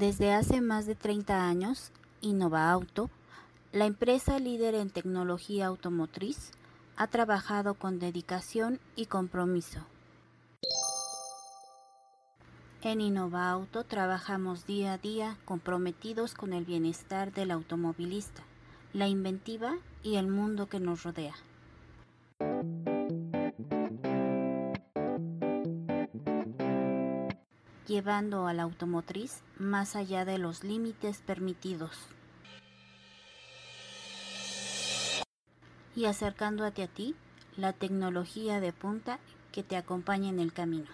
Desde hace más de 30 años, Innova Auto, la empresa líder en tecnología automotriz, ha trabajado con dedicación y compromiso. En Innova Auto trabajamos día a día comprometidos con el bienestar del automovilista, la inventiva y el mundo que nos rodea. llevando a la automotriz más allá de los límites permitidos y acercándote a ti la tecnología de punta que te acompaña en el camino.